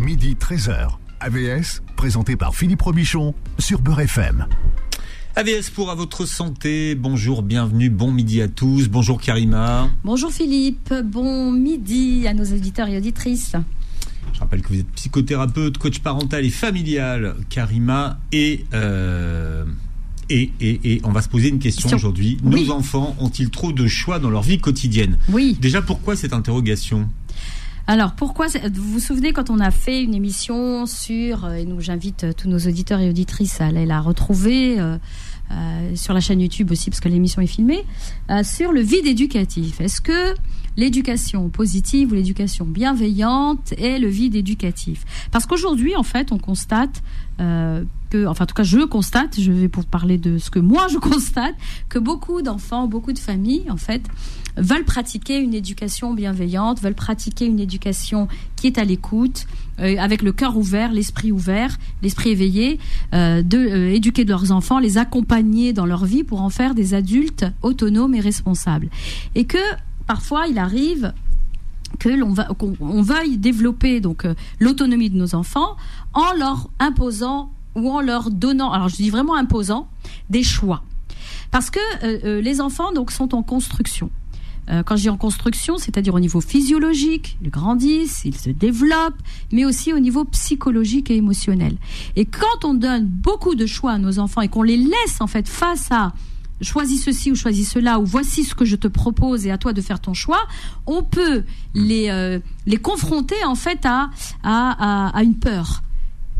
midi 13h. AVS, présenté par Philippe Robichon sur Beurre FM. AVS pour à votre santé. Bonjour, bienvenue, bon midi à tous. Bonjour Karima. Bonjour Philippe, bon midi à nos auditeurs et auditrices. Je rappelle que vous êtes psychothérapeute, coach parental et familial, Karima, et, euh, et, et, et on va se poser une question aujourd'hui. Oui. Nos enfants ont-ils trop de choix dans leur vie quotidienne? Oui. Déjà, pourquoi cette interrogation? Alors pourquoi Vous vous souvenez quand on a fait une émission sur euh, et nous j'invite euh, tous nos auditeurs et auditrices à aller la retrouver euh, sur la chaîne YouTube aussi parce que l'émission est filmée euh, sur le vide éducatif. Est-ce que l'éducation positive ou l'éducation bienveillante est le vide éducatif? Parce qu'aujourd'hui en fait on constate euh, que, enfin en tout cas je constate, je vais pour parler de ce que moi je constate, que beaucoup d'enfants, beaucoup de familles en fait veulent pratiquer une éducation bienveillante, veulent pratiquer une éducation qui est à l'écoute, euh, avec le cœur ouvert, l'esprit ouvert, l'esprit éveillé, euh, de euh, éduquer de leurs enfants, les accompagner dans leur vie pour en faire des adultes autonomes et responsables. Et que parfois il arrive que l'on va qu'on on veuille développer donc euh, l'autonomie de nos enfants en leur imposant ou en leur donnant alors je dis vraiment imposant des choix parce que les enfants donc sont en construction Euh, quand je dis en construction, c'est-à-dire au niveau physiologique, ils grandissent, ils se développent, mais aussi au niveau psychologique et émotionnel. Et quand on donne beaucoup de choix à nos enfants et qu'on les laisse en fait face à choisis ceci ou choisis cela ou voici ce que je te propose et à toi de faire ton choix, on peut les euh, les confronter en fait à à, à, une peur,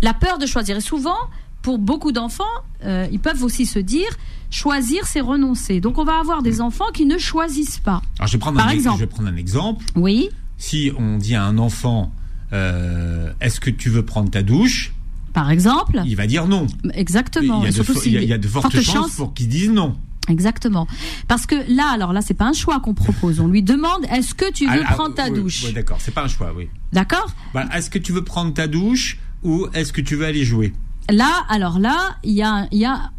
la peur de choisir. Et souvent, pour beaucoup d'enfants, euh, ils peuvent aussi se dire choisir c'est renoncer. Donc on va avoir des enfants qui ne choisissent pas. Alors, je vais prendre, Par un, exemple. je vais prendre un exemple. Oui, Si on dit à un enfant, euh, est-ce que tu veux prendre ta douche? Par exemple. Il va dire non. Exactement. Il y a, de, surtout fo- il y a- il y a de s'il- fortes chances pour qu'il dise non. Exactement. Parce que là, alors là, c'est pas un choix qu'on propose. On lui demande est-ce que tu veux Ah, ah, prendre ta oui, douche? oui, D'accord, c'est pas un choix, oui. D'accord? Bah, est-ce que tu veux prendre ta douche ou est-ce que tu veux aller jouer? Là, alors là, il y a, il y a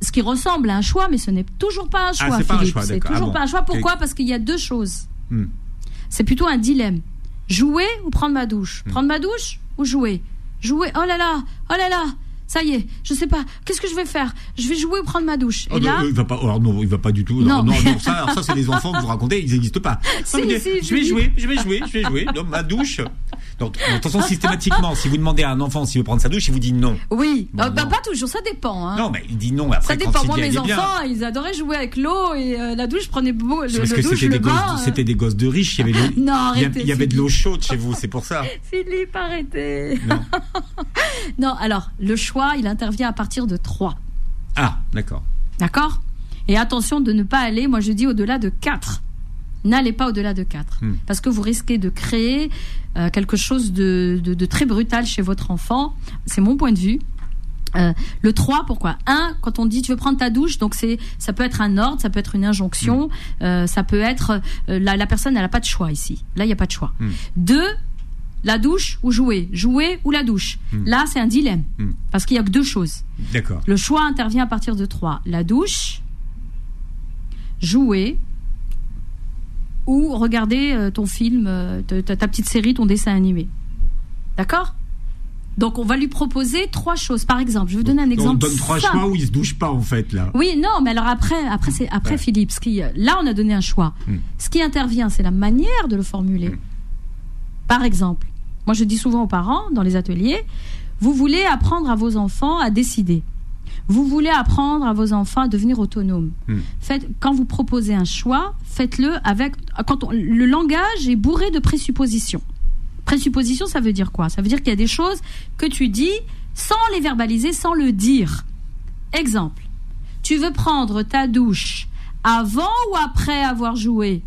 ce qui ressemble à un choix, mais ce n'est toujours pas un choix. Ah, c'est pas un Philippe. choix, C'est d'accord. toujours Ah bon. pas un choix. Pourquoi? Parce qu'il y a deux choses. Hmm. C'est plutôt un dilemme. Jouer ou prendre ma douche? Hmm. Prendre ma douche ou jouer? Jouer. Oh là là, oh là là. Ça y est, je sais pas. Qu'est-ce que je vais faire? Je vais jouer ou prendre ma douche? Oh, Et non, là, euh, il va pas. alors non, il va pas du tout. Non. Non, non, non, ça, alors ça, c'est des enfants que vous racontez, ils n'existent pas. Si, Non, si, je vais jouer, je vais jouer, je vais jouer. Non, ma douche. Donc, de toute façon, systématiquement, si vous demandez à un enfant s'il veut prendre sa douche, il vous dit non. oui. Bon, Euh, bah, non. pas toujours. Ça dépend. Hein. Non, mais il dit non. Après, Ça dépend. Moi, mes bien. enfants, ils adoraient jouer avec l'eau et euh, la douche prenait beau, le, parce le que douche, c'était le des, gosses, bain. c'était des gosses de riches. Il y avait, de- Non, il y avait- arrêtez, il y avait de l'eau chaude chez vous, c'est pour ça. Philippe, arrêtez. Non. Non, alors, le choix, il intervient à partir de 3. Ah, d'accord. D'accord? Et attention de ne pas aller, moi je dis, au-delà de 4. N'allez pas au-delà de 4. Hmm. Parce que vous risquez de créer euh, quelque chose de, de- de très brutal chez votre enfant. C'est mon point de vue. Euh, le 3, pourquoi? 1, quand on dit tu veux prendre ta douche, donc c'est ça peut être un ordre, ça peut être une injonction, Hmm. euh, ça peut être la, la personne elle n'a pas de choix ici. Là il n'y a pas de choix. Hmm. 2, la douche ou jouer, jouer ou la douche? Hmm. Là c'est un dilemme Hmm. parce qu'il y a que deux choses. D'accord. Le choix intervient à partir de 3. La douche, jouer ou regarder euh, ton film, euh, ta, petite série, ton dessin animé. D'accord? Donc on va lui proposer trois choses. Par exemple, je vais vous donner un On exemple. donne trois simple. choix où il se douche pas, en fait, là. Oui, non, mais alors après, après, c'est après Ouais. Philippe. Ce qui, là, on a donné un choix. Hmm. Ce qui intervient, c'est la manière de le formuler. Hmm. Par exemple, moi, je dis souvent aux parents dans les ateliers, vous voulez apprendre à vos enfants à décider. Vous voulez apprendre à vos enfants à devenir autonomes. Hmm. Faites, quand vous proposez un choix, faites-le avec. Quand on- le langage est bourré de présuppositions. Présupposition, ça veut dire quoi? Ça veut dire qu'il y a des choses que tu dis sans les verbaliser, sans le dire. Exemple, tu veux prendre ta douche avant ou après avoir joué?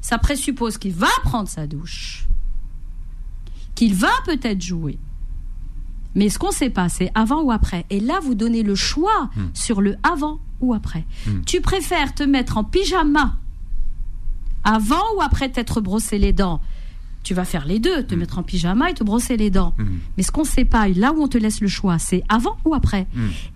Ça présuppose qu'il va prendre sa douche, qu'il va peut-être jouer. Mais ce qu'on ne sait pas, c'est avant ou après. Et là, vous donnez le choix Hmm. sur le avant ou après. Hmm. Tu préfères te mettre en pyjama avant ou après t'être brossé les dents? Tu vas faire les deux, te mettre en pyjama et te brosser les dents. Mais ce qu'on ne sait pas, et là où on te laisse le choix, c'est avant ou après?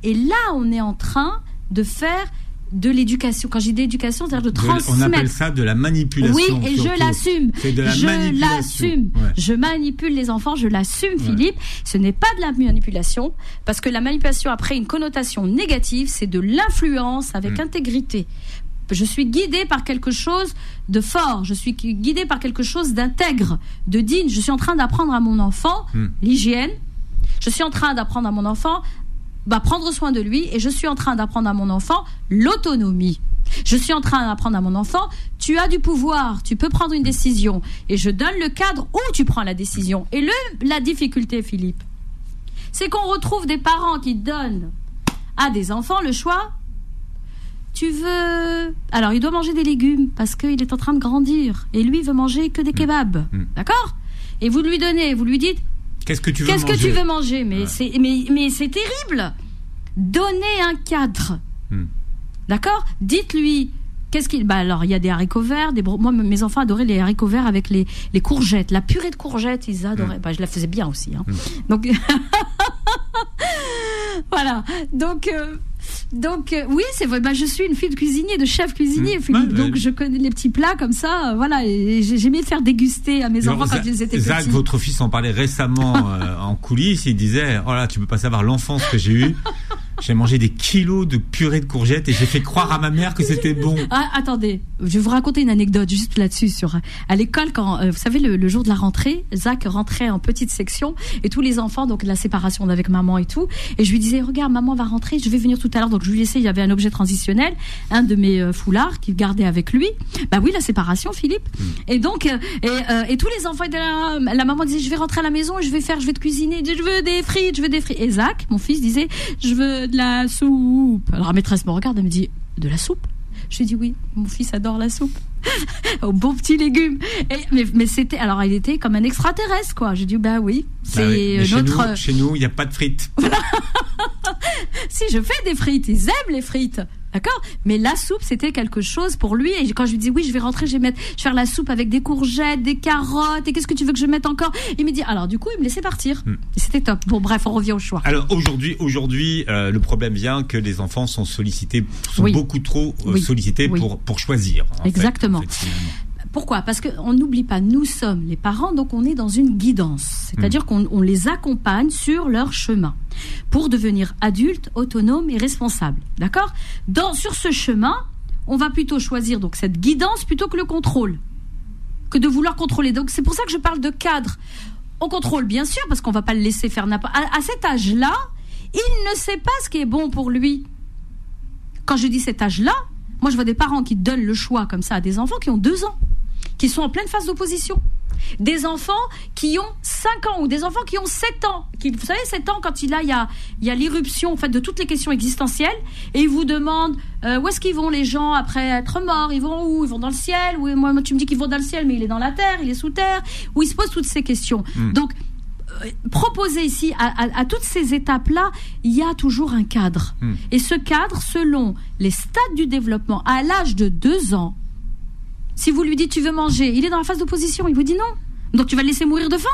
Et là, on est en train de faire de l'éducation. Quand j'ai d'éducation, c'est-à-dire de transmettre. on appelle ça de la manipulation. Oui, et je l'assume. C'est de la je manipulation. l'assume. Ouais. Je manipule les enfants, je l'assume, Philippe. Ce n'est pas de la manipulation, parce que la manipulation, après une connotation négative, c'est de l'influence avec Mm. intégrité. Je suis guidée par quelque chose de fort, je suis guidée par quelque chose d'intègre, de digne. Je suis en train d'apprendre à mon enfant Mm. l'hygiène. Je suis en train d'apprendre à mon enfant bah, prendre soin de lui et je suis en train d'apprendre à mon enfant l'autonomie. Je suis en train d'apprendre à mon enfant, tu as du pouvoir, tu peux prendre une décision. Et je donne le cadre où tu prends la décision. Et le, la difficulté, Philippe, c'est qu'on retrouve des parents qui donnent à des enfants le choix. Tu veux... Alors, il doit manger des légumes parce qu'il est en train de grandir. Et lui, il veut manger que des kebabs. Mm. D'accord? Et vous lui donnez, vous lui dites, Qu'est-ce que tu veux Qu'est-ce que manger tu veux manger Mais Ouais. c'est mais, mais c'est terrible. Donnez un cadre. Hmm. D'accord? Dites-lui qu'est-ce qu'il bah alors il y a des haricots verts, des bro- moi mes enfants adoraient les haricots verts avec les, les courgettes, la purée de courgettes, ils adoraient. Hmm. Bah, je la faisais bien aussi hein. Donc voilà. Donc euh, donc euh, oui, c'est vrai. Bah, je suis une fille de cuisinier, de chef cuisinier. Philippe. Ouais, donc ouais. je connais les petits plats comme ça. euh, voilà, et j'ai- faire déguster à mes enfants quand ils étaient Zach, petits. votre fils en parlait récemment euh, en coulisses. Il disait Oh là, tu peux pas savoir l'enfance que j'ai eue. J'ai mangé des kilos de purée de courgettes et j'ai fait croire à ma mère que c'était bon. Ah, attendez, je vais vous raconter une anecdote juste là-dessus. Sur à l'école, quand euh, vous savez le, le jour de la rentrée, Zach rentrait en petite section et tous les enfants, donc la séparation avec maman et tout. Et je lui disais, regarde, maman va rentrer, je vais venir tout à l'heure. Donc je lui laissais, il y avait un objet transitionnel, un de mes euh, foulards qu'il gardait avec lui. Bah oui, la séparation, Philippe. Et donc, euh, et, euh, et tous les enfants étaient là. La maman disait, je vais rentrer à la maison, je vais faire, je vais te cuisiner. Je veux des frites, je veux des frites. Et Zach, mon fils, disait, je veux de la soupe. Alors la maîtresse me regarde, elle me dit, de la soupe? Je lui dis oui, mon fils adore la soupe. Au bon petit légumes. Et, mais mais c'était, alors il était comme un extraterrestre, quoi. J'ai dit, bah oui, c'est Bah oui, chez notre. chez nous, il n'y a pas de frites. Si je fais des frites, ils aiment les frites. D'accord? Mais la soupe, c'était quelque chose pour lui. Et quand je lui dis oui, je vais rentrer, je vais mettre, je vais faire la soupe avec des courgettes, des carottes. Et qu'est-ce que tu veux que je mette encore? Il me dit, alors du coup, il me laissait partir. Hmm. C'était top. Bon, bref, on revient au choix. Alors aujourd'hui, aujourd'hui, euh, le problème vient que les enfants sont sollicités, sont Oui. beaucoup trop euh, Oui. sollicités Oui. pour pour choisir. fait, Exactement. en fait, finalement. Pourquoi? Parce qu'on n'oublie pas, nous sommes les parents, donc on est dans une guidance. C'est-à-dire qu'on on les accompagne sur leur chemin pour devenir adultes, autonomes et responsables. D'accord? Sur ce chemin, on va plutôt choisir donc cette guidance plutôt que le contrôle, que de vouloir contrôler. Donc c'est pour ça que je parle de cadre. On contrôle bien sûr parce qu'on va pas le laisser faire n'importe. À, à cet âge-là, il ne sait pas ce qui est bon pour lui. Quand je dis cet âge-là, moi je vois des parents qui donnent le choix comme ça à des enfants qui ont deux ans qui sont en pleine phase d'opposition. Des enfants qui ont 5 ans ou des enfants qui ont 7 ans. Qui, vous savez, 7 ans, quand il a, il y a, il y a l'irruption en fait, de toutes les questions existentielles et ils vous demandent euh, où est-ce qu'ils vont les gens après être morts? Ils vont où? Ils vont dans le ciel? Ou, Moi, tu me dis qu'ils vont dans le ciel, mais il est dans la terre, il est sous terre. Où ils se posent toutes ces questions. Donc, euh, proposer ici, à, à- à toutes ces étapes-là, il y a toujours un cadre. Hmm. Et ce cadre, selon les stades du développement, à l'âge de 2 ans, si vous lui dites tu veux manger, il est dans la phase d'opposition, il vous dit non. Donc tu vas le laisser mourir de faim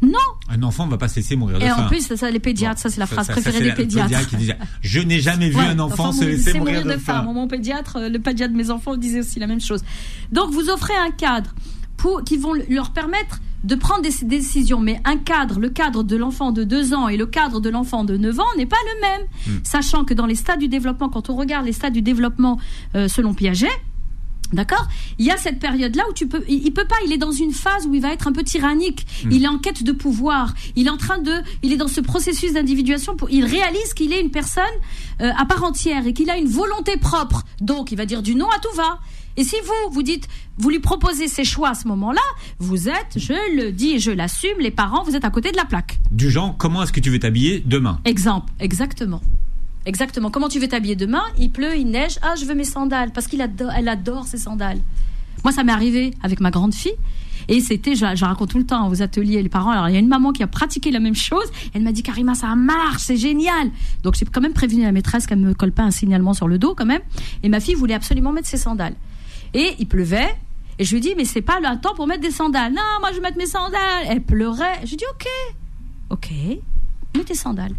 Non. Un enfant ne va pas se laisser mourir de Et faim. en plus, ça, ça, les pédiatres, Bon, ça c'est la phrase ça, préférée des pédiatres. qui disait, je n'ai jamais vu Ouais, un enfant se laisser mourir de faim. Mon, mon pédiatre, euh, le pédiatre de mes enfants disait aussi la même chose. Donc vous offrez un cadre pour, qui vont leur permettre de prendre des décisions. Mais un cadre, le cadre de l'enfant de 2 ans et le cadre de l'enfant de 9 ans n'est pas le même. Hmm. Sachant que dans les stades du développement, quand on regarde les stades du développement euh, selon Piaget, D'accord Il y a cette période-là où tu peux, il, il peut pas, il est dans une phase où il va être un peu tyrannique. Il est en quête de pouvoir. Il est en train de, il est dans ce processus d'individuation. Pour, il réalise qu'il est une personne euh, à part entière et qu'il a une volonté propre. Donc, il va dire du non à tout va. Et si vous, vous dites, vous lui proposez ses choix à ce moment-là, vous êtes, je le dis et je l'assume, les parents, vous êtes à côté de la plaque. Du genre, comment est-ce que tu veux t'habiller demain? Exemple, exactement. Exactement. Comment tu veux t'habiller demain? Il pleut, il neige. Ah, je veux mes sandales parce qu'il adore, elle adore ses sandales. Moi, ça m'est arrivé avec ma grande fille. Et c'était, je, raconte tout le temps aux ateliers, les parents. Alors, il y a une maman qui a pratiqué la même chose. Elle m'a dit, Karima, ça marche, c'est génial. Donc, j'ai quand même prévenu la maîtresse qu'elle me colle pas un signalement sur le dos, quand même. Et ma fille voulait absolument mettre ses sandales. Et il pleuvait. Et je lui dis, mais c'est pas le temps pour mettre des sandales. Non, moi, je veux mettre mes sandales. Elle pleurait. Je lui dis, ok. Ok. Mets tes sandales.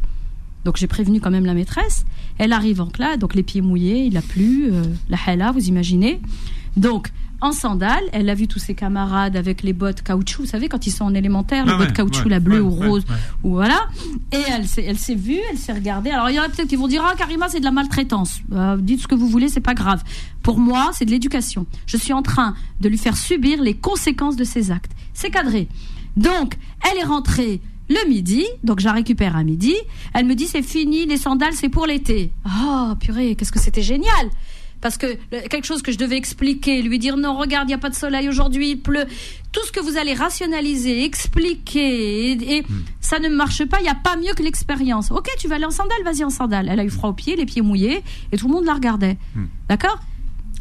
Donc j'ai prévenu quand même la maîtresse. Elle arrive en classe, donc les pieds mouillés, il a plu, euh, la hala, vous imaginez. Donc en sandales, elle a vu tous ses camarades avec les bottes caoutchouc, vous savez quand ils sont en élémentaire, les Ah bottes caoutchouc, ouais, la bleue ouais, ou rose, ou voilà. Et elle s'est, elle s'est vue, elle s'est regardée. Alors il y en a peut-être qui vont dire ah Karima c'est de la maltraitance. Euh, dites ce que vous voulez, c'est pas grave. Pour moi c'est de l'éducation. Je suis en train de lui faire subir les conséquences de ses actes. C'est cadré. Donc elle est rentrée le midi, donc je la récupère à midi. Elle me dit c'est fini, les sandales c'est pour l'été. Oh purée, qu'est-ce que c'était génial parce que quelque chose que je devais expliquer, lui dire non, regarde, il n'y a pas de soleil aujourd'hui, il pleut. Tout ce que vous allez rationaliser, expliquer, et, et ça ne marche pas, il n'y a pas mieux que l'expérience. Ok, tu vas aller en sandales, vas-y en sandales. Elle a eu froid aux pieds, les pieds mouillés, et tout le monde la regardait. D'accord?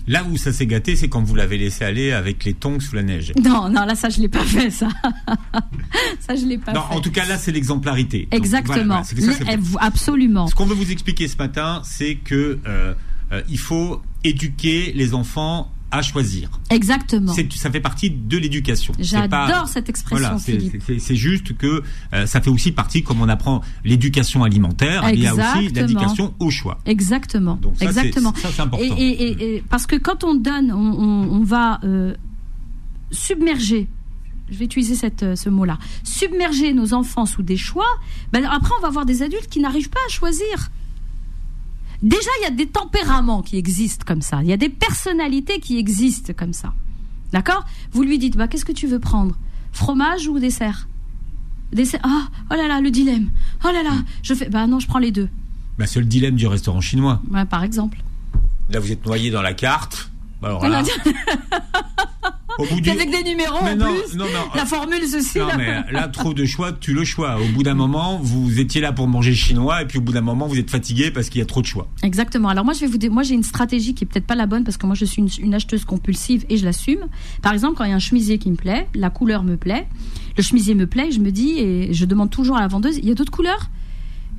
Là où ça s'est gâté, c'est quand vous l'avez laissé aller avec les tongs sous la neige. Non, non, là, ça, je l'ai pas fait, ça. ça, je l'ai pas Non, fait. en tout cas, là, c'est l'exemplarité. Donc, Exactement. voilà, voilà, ça, eh, absolument. Ce qu'on veut vous expliquer ce matin, c'est que euh, euh, il faut éduquer les enfants à choisir. Exactement. C'est- Ça fait partie de l'éducation. J'adore cette expression, Voilà, c'est- juste que euh, ça fait aussi partie, comme on apprend l'éducation alimentaire, il y a aussi l'éducation au choix. Exactement. Donc ça, Exactement. ça, c'est important. Et, et- et- et- parce que quand on donne, on, on- on va euh, submerger. Je vais utiliser cette, euh, ce mot-là. Submerger nos enfants sous des choix. Ben après, on va avoir des adultes qui n'arrivent pas à choisir. Déjà, il y a des tempéraments qui existent comme ça. Il y a des personnalités qui existent comme ça. D'accord? Vous lui dites, bah, qu'est-ce que tu veux prendre? Fromage ou dessert? Dessert? Ah, oh là là, le dilemme. Oh là là, je fais. Bah non, je prends les deux. Bah, c'est le dilemme du restaurant chinois. Ouais, par exemple. Là, vous êtes noyé dans la carte. Bah, Alors là, au bout du... Avec des numéros Mais en non, plus. non, non. La formule ceci. Non, là. mais là, trop de choix, tu le choix. Au bout d'un moment, vous étiez là pour manger chinois, et puis au bout d'un moment, vous êtes fatigué parce qu'il y a trop de choix. Exactement. Alors moi, je vais vous dire, moi j'ai une stratégie qui est peut-être pas la bonne parce que moi je suis une, une acheteuse compulsive et je l'assume. Par exemple, quand il y a un chemisier qui me plaît, la couleur me plaît, le chemisier me plaît, je me dis et je demande toujours à la vendeuse, il y a d'autres couleurs?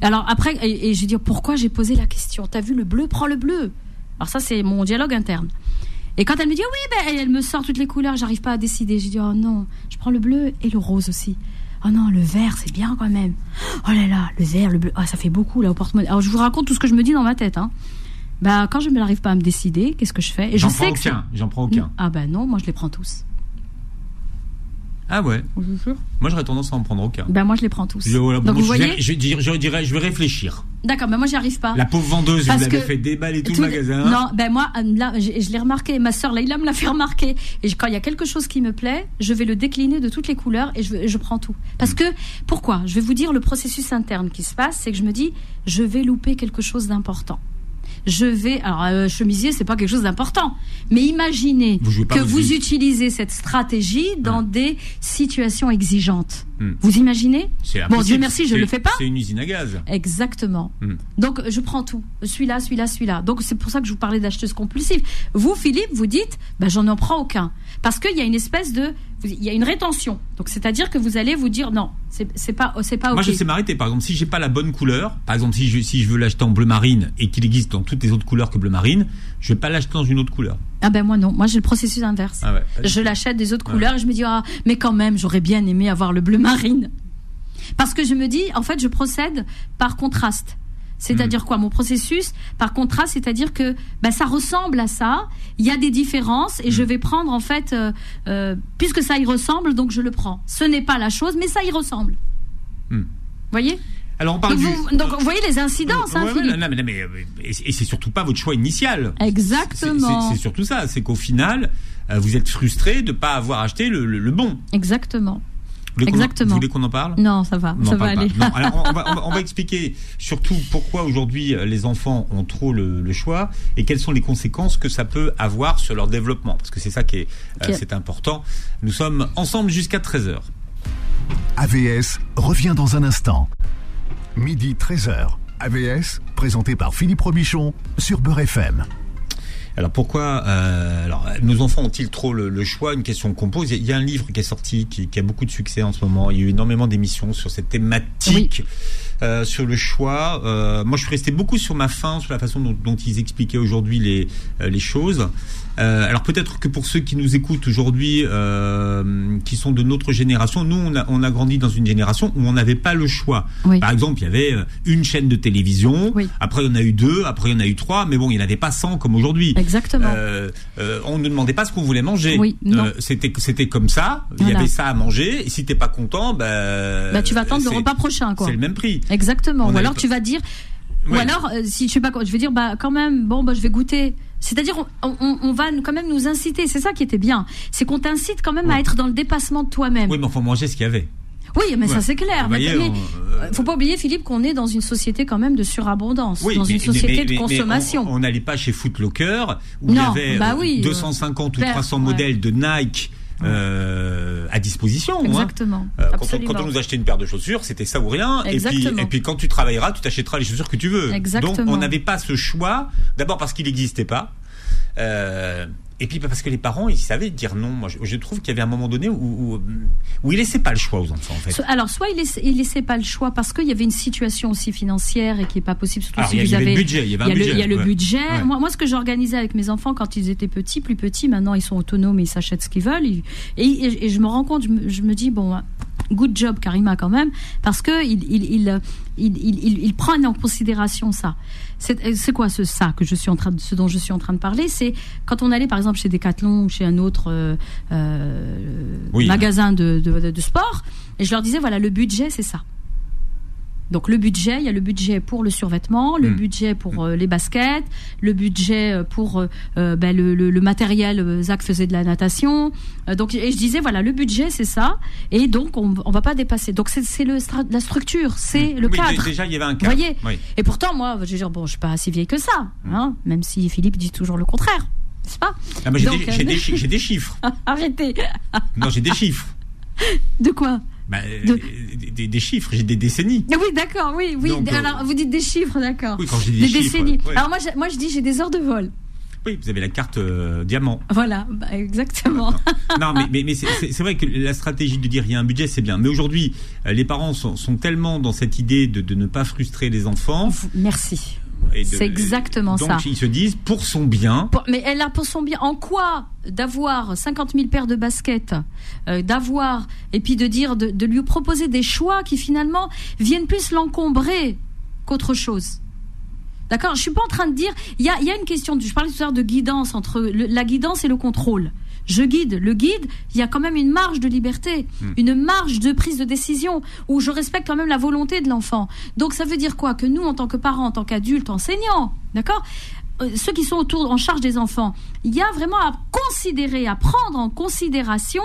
Alors après, et, et je dis pourquoi j'ai posé la question? T'as vu le bleu, prends le bleu. Alors ça c'est mon dialogue interne. Et quand elle me dit oui, ben, elle me sort toutes les couleurs, j'arrive pas à décider. Je dis oh non, je prends le bleu et le rose aussi. Oh non, le vert, c'est bien quand même. Oh là là, le vert, le bleu, ah, ça fait beaucoup là au porte-monnaie. Alors je vous raconte tout ce que je me dis dans ma tête. Hein. Bah, quand je n'arrive pas à me décider, qu'est-ce que je fais? Et je J'en sais prends que aucun. J'en prends aucun. Ah bah non, moi je les prends tous. Ah ouais. Je vous jure. Moi, j'aurais tendance à en prendre aucun. Ben moi je les prends tous. Je, voilà, Donc bon, vous je, voyez dirais- je, dirais- je dirais, je vais réfléchir. D'accord, mais moi j'y arrive pas. La pauvre vendeuse, Parce vous l'avez fait déballer tout, Tout- le magasin. Non, ben moi, euh, là, je, je l'ai remarqué. Ma sœur Leïla me l'a fait remarquer. Et quand il y a quelque chose qui me plaît, je vais le décliner de toutes les couleurs et je, je prends tout. Parce que, pourquoi? Je vais vous dire le processus interne qui se passe, c'est que je me dis, je vais louper quelque chose d'important. Je vais, alors euh, chemisier, c'est pas quelque chose d'important, mais imaginez Vous que vous utilisez cette stratégie dans des situations exigeantes. Hmm. Vous imaginez C'est Bon. Dieu merci, je C'est- le fais pas. C'est une usine à gaz. Exactement. Hmm. Donc je prends tout. Celui-là, celui-là, celui-là. Donc c'est pour ça que je vous parlais d'acheteuse compulsive. Vous, Philippe, vous dites, ben j'en en prends aucun, parce qu'il y a une espèce de, il y a une rétention. Donc c'est-à-dire que vous allez vous dire non, c'est c'est pas, c'est pas Moi, ok. je sais m'arrêter. Par exemple, si j'ai pas la bonne couleur, par exemple, si je, si je veux l'acheter en bleu marine et qu'il existe dans toutes les autres couleurs que bleu marine, je vais pas l'acheter dans une autre couleur. Ah ben moi non, moi j'ai le processus inverse. Ah ouais, je l'achète des autres couleurs et je me dis ah mais quand même j'aurais bien aimé avoir le bleu marine. Parce que je me dis en fait je procède par contraste. C'est-à-dire quoi? Mon processus par contraste, c'est-à-dire que ben, ça ressemble à ça. Il y a des différences et je vais prendre en fait euh, euh, puisque ça y ressemble, donc je le prends. Ce n'est pas la chose, mais ça y ressemble. Hmm. Voyez? Alors, on parle donc, du. vous, donc vous voyez les incidences, hein, Ouais, ouais, Philippe. non, mais, non, mais, euh, et, c'est surtout pas votre choix initial. Exactement. C'est- surtout ça. C'est qu'au final, euh, vous êtes frustré de pas avoir acheté le, le- le bon. Exactement. Vous voulez qu'on en- Exactement. Vous voulez qu'on en parle? Non, ça va, On ça va aller. Non, alors on, va, on va- on va expliquer surtout pourquoi aujourd'hui euh, les enfants ont trop le, le choix et quelles sont les conséquences que ça peut avoir sur leur développement. Parce que c'est ça qui est, euh, c'est important. Nous sommes ensemble jusqu'à 13h. AVS revient dans un instant. Midi 13h. AVS, présenté par Philippe Robichon sur Beurre FM. Alors pourquoi euh, alors, nos enfants ont-ils trop le, le choix? Une question qu'on pose. Il y a un livre qui est sorti qui, qui a beaucoup de succès en ce moment. Il y a eu énormément d'émissions sur cette thématique euh, sur le choix. Euh, moi, je suis resté beaucoup sur ma fin, sur la façon dont, dont ils expliquaient aujourd'hui les, euh, les choses. Euh, alors peut-être que pour ceux qui nous écoutent aujourd'hui, euh, qui sont de notre génération, nous on a, on a grandi dans une génération où on n'avait pas le choix. Oui. Par exemple, il y avait une chaîne de télévision, Oui. après il y en a eu deux, après il y en a eu trois, mais bon, il n'y en avait pas 100 comme aujourd'hui. Exactement. On ne demandait pas ce qu'on voulait manger. Oui. Euh, c'était c'était comme ça. Il y avait ça à manger. Et si t'es pas content, bah, bah, tu vas attendre le repas prochain, quoi. C'est le même prix. Exactement. On Ou alors pas- tu vas dire, ou alors euh, si je sais pas quoi, je vais dire bah quand même bon bah je vais goûter. C'est-à-dire on, on, on va quand même nous inciter. C'est ça qui était bien. C'est qu'on t'incite quand même à être dans le dépassement de toi-même. Oui, mais faut manger ce qu'il y avait. Oui, mais ça c'est clair. Vous Mais, mais, euh, faut pas oublier Philippe qu'on est dans une société quand même de surabondance, Oui, dans mais- une société mais- de consommation. on- n'allait pas chez Footlocker où il y Non, avait bah euh, oui, 250 ou Père, 300 ouais. modèles de Nike euh, à disposition. hein. Exactement. Euh, quand, on, Absolument. quand on nous achetait une paire de chaussures, c'était ça ou rien. Et puis, Exactement. et puis quand tu travailleras, tu t'achèteras les chaussures que tu veux. Exactement. Donc on n'avait pas ce choix. D'abord parce qu'il n'existait pas. Euh, et puis parce que les parents, ils savaient dire non. Moi, je, je trouve qu'il y avait un moment donné où, où, où ils laissaient pas le choix aux enfants. En fait. Alors, soit il laissait, il laissait pas le choix parce qu'il y avait une situation aussi financière et qui est pas possible, surtout Alors, si il y vous avait avez. le budget. Il y avait y un a le, budget. il y a le budget. Ouais. Moi, moi, ce que j'organisais avec mes enfants quand ils étaient petits, plus petits, maintenant ils sont autonomes et ils s'achètent ce qu'ils veulent. Ils- et, et- et je me rends compte, je me, je me dis, bon, good job Karima quand même, parce que il, il, il, il, prend en considération ça. C'est c'est quoi ce ça que je suis en train de, ce dont je suis en train de parler? C'est quand on allait par exemple chez Decathlon ou chez un autre euh, euh, Oui. magasin de, de, de- de sport, et je leur disais voilà le budget c'est ça. Donc le budget, il y a le budget pour le survêtement, le Mm. budget pour euh, les baskets, le budget euh, pour euh, ben, le, le- le matériel. Zach faisait de la natation, Euh, donc et je disais voilà le budget c'est ça, et donc on, on va pas dépasser. Donc c'est le la structure, c'est le Oui, cadre. Déjà, il y avait un cadre. voyez Oui. Et pourtant moi je veux dire bon je suis pas si vieille que ça, hein, même si Philippe dit toujours le contraire, n'est-ce pas? Ah, mais j'ai des, des chiffres. Arrêtez. Non, j'ai des chiffres. De quoi? Bah, De- des, chiffres, j'ai des décennies. Ah Oui d'accord, oui oui. Donc, euh, Alors vous dites des chiffres d'accord. Oui, quand j'ai des, Des chiffres. décennies. ouais. Alors moi je, moi je dis j'ai des heures de vol. Oui, vous avez la carte euh, diamant. Voilà, bah, exactement. non, mais, mais, mais c'est- vrai que la stratégie de dire il y a un budget, c'est bien. Mais aujourd'hui, euh, les parents sont, sont tellement dans cette idée de, de ne pas frustrer les enfants. Merci. C'est exactement donc, ça. ils se disent, pour son bien, Pour- mais elle a pour son bien. En quoi d'avoir 50 000 paires de baskets, euh, d'avoir et puis de dire de, de lui proposer des choix qui finalement viennent plus l'encombrer qu'autre chose. D'accord? Je suis pas en train de dire. Il y a, il y a une question. je parlais tout à l'heure de guidance entre le- la guidance et le contrôle. Je guide, le guide, il y a quand même une marge de liberté, une marge de prise de décision où je respecte quand même la volonté de l'enfant. Donc ça veut dire quoi? Que nous, en tant que parents, en tant qu'adultes, enseignants, d'accord? Euh, ceux qui sont autour en charge des enfants, il y a vraiment à considérer, à prendre en considération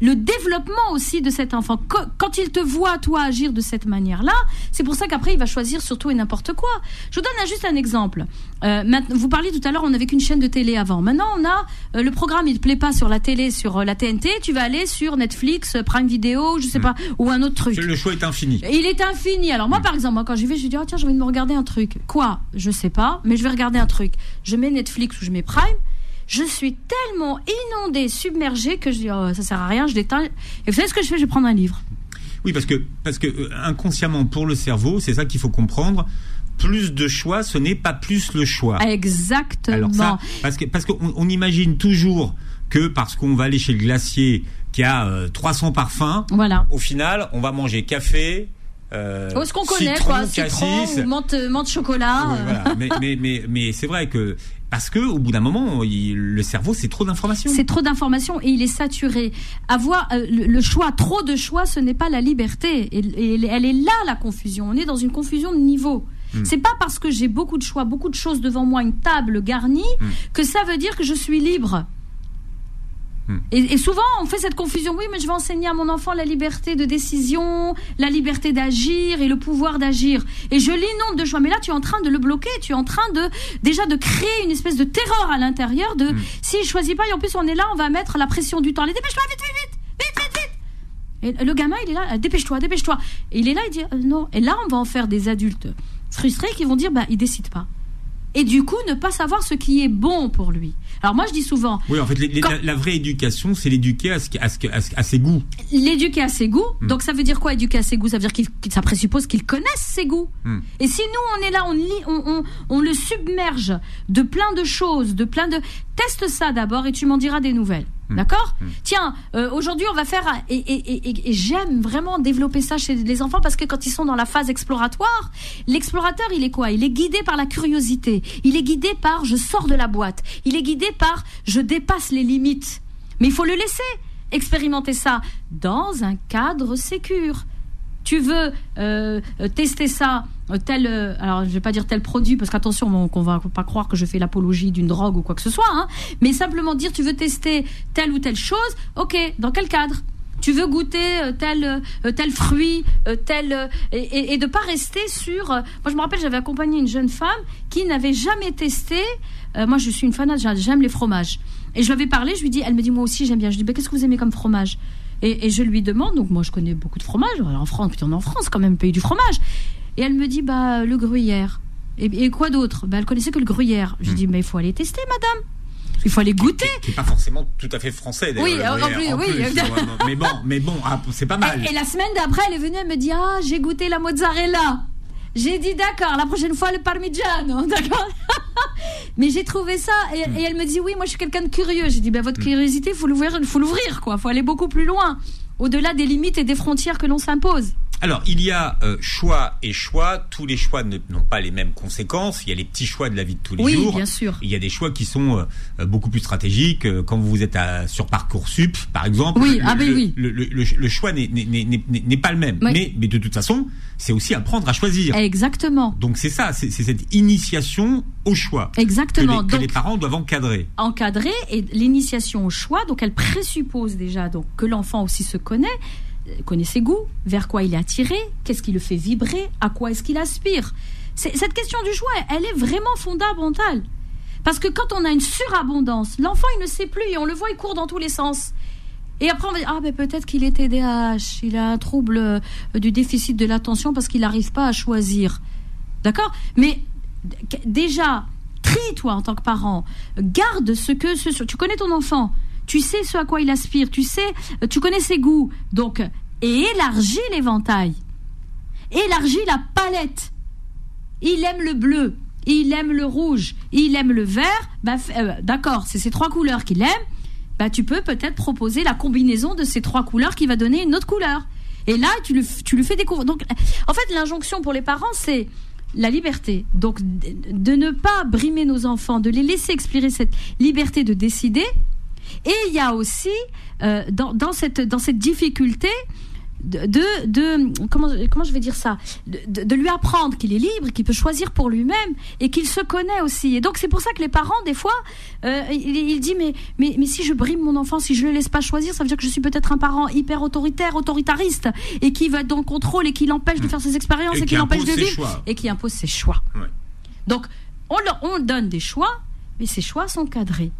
le développement aussi de cet enfant. Qu- Quand il te voit, toi, agir de cette manière-là, c'est pour ça qu'après, il va choisir surtout et n'importe quoi. Je vous donne juste un exemple. Euh, vous parliez tout à l'heure, on n'avait qu'une chaîne de télé avant. Maintenant, on a euh, le programme, il te plaît pas sur la télé, sur euh, la TNT, tu vas aller sur Netflix, euh, Prime Video, je sais pas, ou un autre truc. le choix est infini. Il est infini. Alors moi, par exemple, moi, quand j'y vais, je dis oh, tiens, j'ai envie de me regarder un truc. Quoi? Je sais pas, mais je vais regarder un truc. Je mets Netflix ou je mets Prime. Je suis tellement inondée, submergée que je dis oh, ça sert à rien, je l'éteins. Et vous savez ce que je fais? Je vais prendre un livre. Oui, parce que, parce que euh, inconsciemment, pour le cerveau, c'est ça qu'il faut comprendre. Plus de choix, ce n'est pas plus le choix. Exactement. Alors ça, parce que parce qu'on on imagine toujours que parce qu'on va aller chez le glacier qui a euh, 300 parfums, Voilà. au final, on va manger café, euh, Oh, ce qu'on connaît, quoi. Citron menthe, menthe chocolat. Oui, euh. voilà. mais mais, mais, mais c'est vrai que parce que au bout d'un moment, il- le cerveau, c'est trop d'informations. C'est trop d'informations et il est saturé. Avoir euh, le, choix, trop de choix, ce n'est pas la liberté. Et, et elle est là la confusion. On est dans une confusion de niveau. Hmm. C'est pas parce que j'ai beaucoup de choix, beaucoup de choses devant moi, une table garnie, Hmm. que ça veut dire que je suis libre. Hmm. Et, et souvent, on fait cette confusion. Oui, mais je vais enseigner à mon enfant la liberté de décision, la liberté d'agir et le pouvoir d'agir. Et je l'inonde de choix. Mais là, tu es en train de le bloquer. Tu es en train de déjà de créer une espèce de terreur à l'intérieur. De si je choisis pas, et en plus on est là, on va mettre la pression du temps. Allez, dépêche-toi, vite, vite, vite, vite, vite, vite. Et le gamin, il est là, dépêche-toi, dépêche-toi. Et il est là, il dit euh, non. Et là, on va en faire des adultes frustrés qui vont dire, bah, il décide pas. Et du coup ne pas savoir ce qui est bon pour lui. Alors moi je dis souvent. Oui, en fait, la, vraie éducation, c'est l'éduquer à, ce, à, ses goûts. L'éduquer à ses goûts. Hmm. Donc ça veut dire quoi éduquer à ses goûts? Ça veut dire qu'il ça présuppose qu'il connaisse ses goûts. Hmm. Et si nous on est là, on, on, on, on, le submerge de plein de choses, de plein de. Teste ça d'abord et tu m'en diras des nouvelles. Hmm. D'accord hmm. Tiens, euh, aujourd'hui on va faire et, j'aime vraiment développer ça chez les enfants parce que quand ils sont dans la phase exploratoire, l'explorateur il est quoi? Il est guidé par la curiosité. Il est guidé par je sors de la boîte. Il est guidé par je dépasse les limites. Mais il faut le laisser expérimenter ça dans un cadre sécure tu veux euh, tester ça, euh, tel, euh, alors je vais pas dire tel produit parce qu'attention, qu'on va pas croire que je fais l'apologie d'une drogue ou quoi que ce soit, hein, mais simplement dire tu veux tester telle ou telle chose, ok, dans quel cadre? Tu veux goûter tel tel fruit, tel et, et, de pas rester sur. moi, je me rappelle, j'avais accompagné une jeune femme qui n'avait jamais testé. moi, je suis une fanate, j'aime les fromages. Et je lui avais parlé, je lui dis, elle me dit moi aussi j'aime bien. Je lui dis, qu'est-ce que vous aimez comme fromage? Et, je lui demande, donc moi je connais beaucoup de fromages, en France, puis on est en France quand même, pays du fromage. Et elle me dit, bah le gruyère. Et, quoi d'autre? Bah, Elle connaissait que le gruyère. Je lui dis, hmm. mais il faut aller tester, madame. Il faut aller goûter. Qui n'est pas forcément tout à fait français. Oui, en plus, oui. mais bon, mais bon, ah, c'est pas mal. Et, la semaine d'après, elle est venue, elle me dit, ah, j'ai goûté la mozzarella. J'ai dit d'accord, la prochaine fois le parmigiano, d'accord. Mais j'ai trouvé ça et, elle me dit oui, moi je suis quelqu'un de curieux. J'ai dit ben votre mm. curiosité, faut l'ouvrir, faut l'ouvrir quoi, faut aller beaucoup plus loin, au-delà des limites et des frontières que l'on s'impose. Alors, il y a euh, choix et choix. Tous les choix n'ont pas les mêmes conséquences. Il y a les petits choix de la vie de tous les jours. Oui, bien sûr. Il y a des choix qui sont euh, beaucoup plus stratégiques. Euh, quand vous êtes à, sur Parcoursup, par exemple, oui, le, ah ben oui. le, choix n'est pas le même. Mais, mais de toute façon, c'est aussi apprendre à choisir. Exactement. Donc c'est ça, c'est cette initiation au choix. Exactement. Que les, les parents doivent encadrer. Encadrer et l'initiation au choix, donc elle présuppose déjà donc que l'enfant aussi se connaît connaît ses goûts, vers quoi il est attiré, qu'est-ce qui le fait vibrer, à quoi est-ce qu'il aspire. Cette question du choix, elle est vraiment fondamentale. Parce que quand on a une surabondance, l'enfant, il ne sait plus, et on le voit, il court dans tous les sens. Et après, on va dire, ah, ben peut-être qu'il est TDAH, il a un trouble euh, du déficit de l'attention parce qu'il n'arrive pas à choisir. D'accord? Mais déjà, trie, toi, en tant que parent. Garde ce que... Tu connais ton enfant tu sais ce à quoi il aspire, tu sais, tu connais ses goûts. Donc, élargis l'éventail. Élargis la palette. Il aime le bleu, il aime le rouge, il aime le vert. Bah, euh, D'accord, c'est ces trois couleurs qu'il aime. Bah, tu peux peut-être proposer la combinaison de ces trois couleurs qui va donner une autre couleur. Et là, tu lui, tu fais découvrir. Donc, en fait, l'injonction pour les parents, c'est la liberté. Donc, de ne pas brimer nos enfants, de les laisser expirer cette liberté de décider et il y a aussi, euh, dans, cette, dans cette difficulté, de, de, comment, comment je vais dire ça? De, lui apprendre qu'il est libre, qu'il peut choisir pour lui-même et qu'il se connaît aussi. Et donc c'est pour ça que les parents des fois euh, il, il, dit mais, mais mais si je brime mon enfant, si je le laisse pas choisir, ça veut dire que je suis peut-être un parent hyper autoritaire, autoritariste et qui va être dans le contrôle et qui l'empêche de mmh. faire ses expériences et, qui l'empêche de vivre et qui impose ses choix. Donc on leur, on donne des choix, mais ces choix sont cadrés.